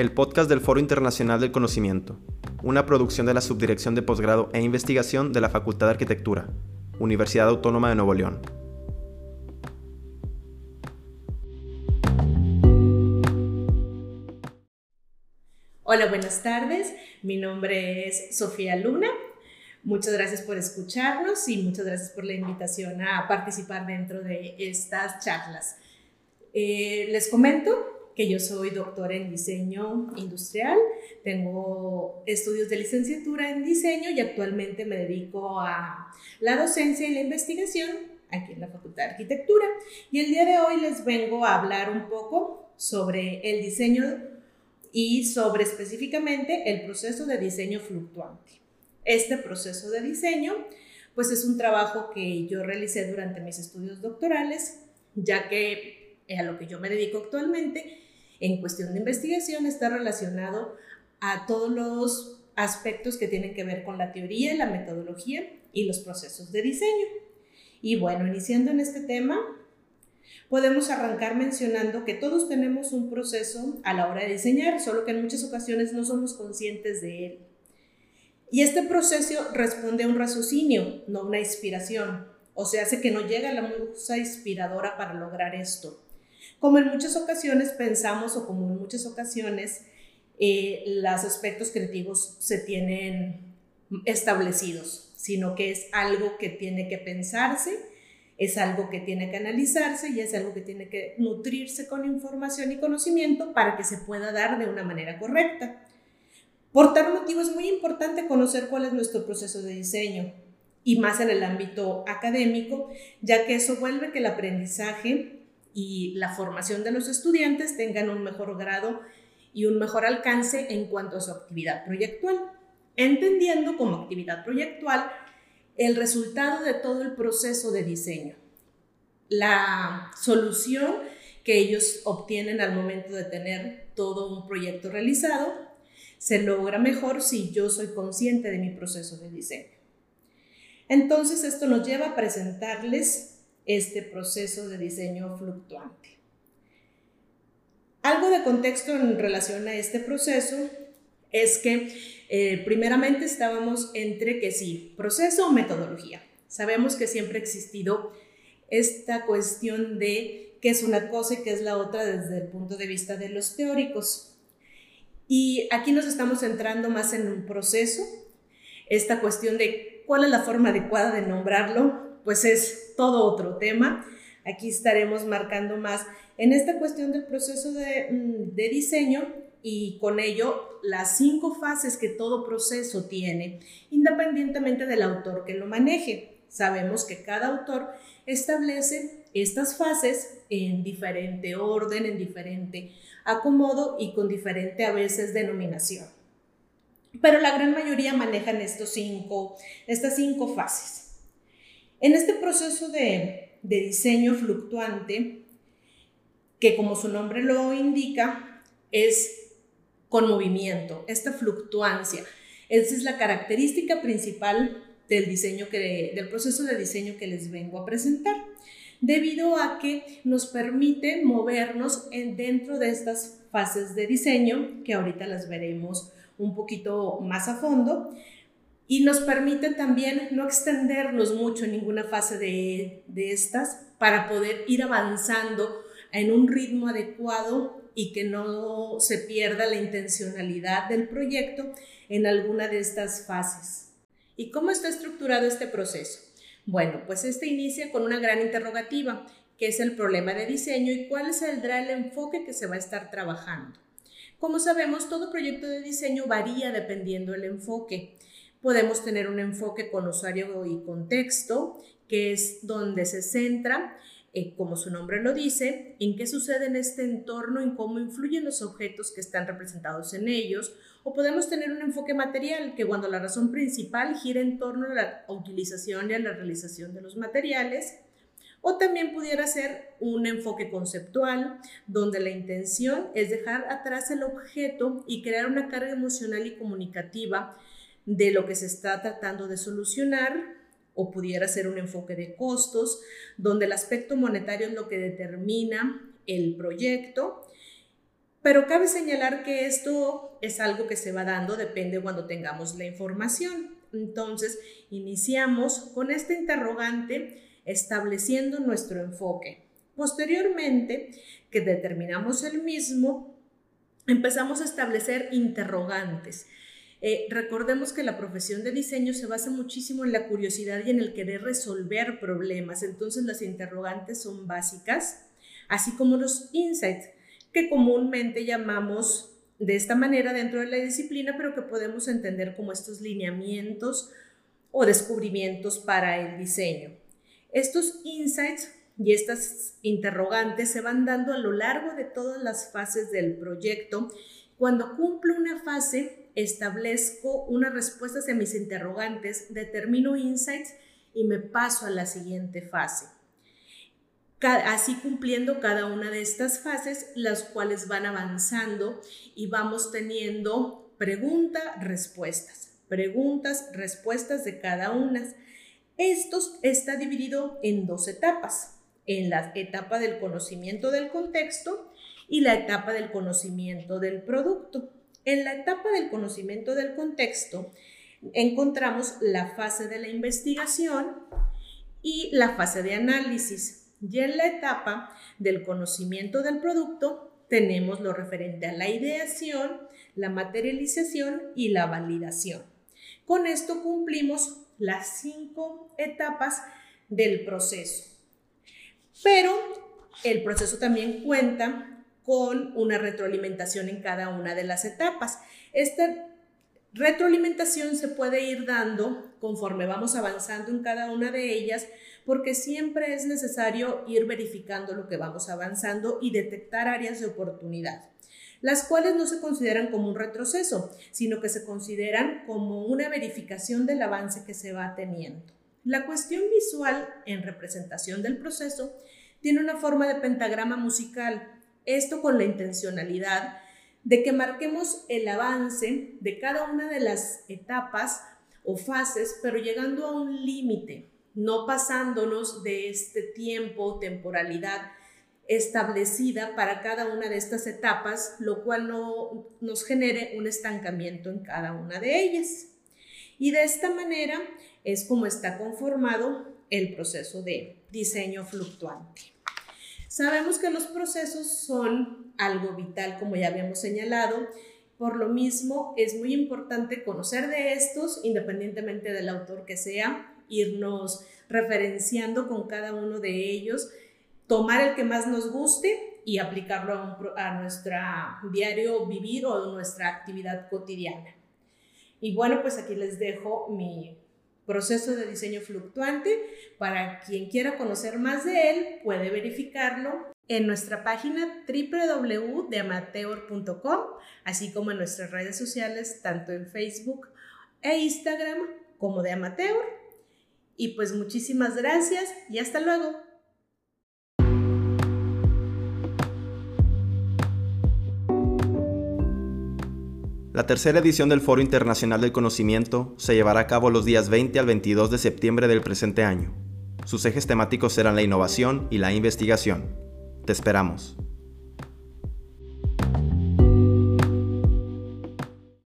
el podcast del Foro Internacional del Conocimiento, una producción de la Subdirección de Posgrado e Investigación de la Facultad de Arquitectura, Universidad Autónoma de Nuevo León. Hola, buenas tardes. Mi nombre es Sofía Luna. Muchas gracias por escucharnos y muchas gracias por la invitación a participar dentro de estas charlas. Eh, les comento que yo soy doctora en diseño industrial, tengo estudios de licenciatura en diseño y actualmente me dedico a la docencia y la investigación aquí en la Facultad de Arquitectura. Y el día de hoy les vengo a hablar un poco sobre el diseño y sobre específicamente el proceso de diseño fluctuante. Este proceso de diseño pues es un trabajo que yo realicé durante mis estudios doctorales, ya que a lo que yo me dedico actualmente, en cuestión de investigación está relacionado a todos los aspectos que tienen que ver con la teoría, la metodología y los procesos de diseño. Y bueno, iniciando en este tema, podemos arrancar mencionando que todos tenemos un proceso a la hora de diseñar, solo que en muchas ocasiones no somos conscientes de él. Y este proceso responde a un raciocinio, no a una inspiración. O sea, hace que no llega la musa inspiradora para lograr esto. Como en muchas ocasiones pensamos o como en muchas ocasiones eh, los aspectos creativos se tienen establecidos, sino que es algo que tiene que pensarse, es algo que tiene que analizarse y es algo que tiene que nutrirse con información y conocimiento para que se pueda dar de una manera correcta. Por tal motivo es muy importante conocer cuál es nuestro proceso de diseño y más en el ámbito académico, ya que eso vuelve que el aprendizaje y la formación de los estudiantes tengan un mejor grado y un mejor alcance en cuanto a su actividad proyectual, entendiendo como actividad proyectual el resultado de todo el proceso de diseño, la solución que ellos obtienen al momento de tener todo un proyecto realizado, se logra mejor si yo soy consciente de mi proceso de diseño. Entonces esto nos lleva a presentarles este proceso de diseño fluctuante. Algo de contexto en relación a este proceso es que eh, primeramente estábamos entre que sí, proceso o metodología. Sabemos que siempre ha existido esta cuestión de qué es una cosa y qué es la otra desde el punto de vista de los teóricos. Y aquí nos estamos centrando más en un proceso, esta cuestión de cuál es la forma adecuada de nombrarlo, pues es todo otro tema. Aquí estaremos marcando más en esta cuestión del proceso de, mm, de diseño y con ello las cinco fases que todo proceso tiene, independientemente del autor que lo maneje. Sabemos que cada autor establece estas fases en diferente orden, en diferente acomodo y con diferente a veces denominación. Pero la gran mayoría manejan estos cinco, estas cinco fases. En este proceso de, diseño fluctuante, que como su nombre lo indica, es con movimiento, esta fluctuancia. Esa es la característica principal del, diseño que, del proceso de diseño que les vengo a presentar, debido a que nos permite movernos en, dentro de estas fases de diseño, que ahorita las veremos un poquito más a fondo, y nos permite también no extendernos mucho en ninguna fase de, de estas para poder ir avanzando en un ritmo adecuado y que no se pierda la intencionalidad del proyecto en alguna de estas fases. ¿Y cómo está estructurado este proceso? Bueno, pues este inicia con una gran interrogativa, que es el problema de diseño y cuál saldrá el enfoque que se va a estar trabajando. Como sabemos, todo proyecto de diseño varía dependiendo del enfoque. Podemos tener un enfoque con usuario y contexto, que es donde se centra, eh, como su nombre lo dice, en qué sucede en este entorno, en cómo influyen los objetos que están representados en ellos, o podemos tener un enfoque material, que cuando la razón principal gira en torno a la utilización y a la realización de los materiales, o también pudiera ser un enfoque conceptual, donde la intención es dejar atrás el objeto y crear una carga emocional y comunicativa de lo que se está tratando de solucionar o pudiera ser un enfoque de costos, donde el aspecto monetario es lo que determina el proyecto Pero cabe señalar que esto es algo que se va dando, depende cuando tengamos la información. Entonces, iniciamos con este interrogante estableciendo nuestro enfoque. Posteriormente, que determinamos el mismo, empezamos a establecer interrogantes. Eh, recordemos que la profesión de diseño se basa muchísimo en la curiosidad y en el querer resolver problemas. Entonces las interrogantes son básicas, así como los insights, que comúnmente llamamos de esta manera dentro de la disciplina, pero que podemos entender como estos lineamientos o descubrimientos para el diseño. Estos insights y estas interrogantes se van dando a lo largo de todas las fases del proyecto. Cuando cumplo una fase, establezco una respuesta hacia mis interrogantes, determino insights y me paso a la siguiente fase. Así cumpliendo cada una de estas fases, las cuales van avanzando y vamos teniendo preguntas, respuestas, preguntas, respuestas de cada una. Esto está dividido en dos etapas, en la etapa del conocimiento del contexto y la etapa del conocimiento del producto. En la etapa del conocimiento del contexto encontramos la fase de la investigación y la fase de análisis. Y en la etapa del conocimiento del producto tenemos lo referente a la ideación, la materialización y la validación. Con esto cumplimos las cinco etapas del proceso. Pero el proceso también cuenta con una retroalimentación en cada una de las etapas. Esta retroalimentación se puede ir dando conforme vamos avanzando en cada una de ellas, porque siempre es necesario ir verificando lo que vamos avanzando y detectar áreas de oportunidad, las cuales no se consideran como un retroceso, sino que se consideran como una verificación del avance que se va teniendo. La cuestión visual en representación del proceso tiene una forma de pentagrama musical esto con la intencionalidad de que marquemos el avance de cada una de las etapas o fases, pero llegando a un límite, no pasándonos de este tiempo temporalidad establecida para cada una de estas etapas, lo cual no nos genere un estancamiento en cada una de ellas. Y de esta manera es como está conformado el proceso de diseño fluctuante. Sabemos que los procesos son algo vital, como ya habíamos señalado. Por lo mismo, es muy importante conocer de estos, independientemente del autor que sea, irnos referenciando con cada uno de ellos, tomar el que más nos guste y aplicarlo a, nuestro diario vivir o a nuestra actividad cotidiana. Y bueno, pues aquí les dejo mi proceso de diseño fluctuante. Para quien quiera conocer más de él, puede verificarlo en nuestra página www.deamateur.com, así como en nuestras redes sociales, tanto en Facebook e Instagram como de Amateur. Y pues muchísimas gracias y hasta luego. La tercera edición del Foro Internacional del Conocimiento se llevará a cabo los días 20 al 22 de septiembre del presente año. Sus ejes temáticos serán la innovación y la investigación. Te esperamos.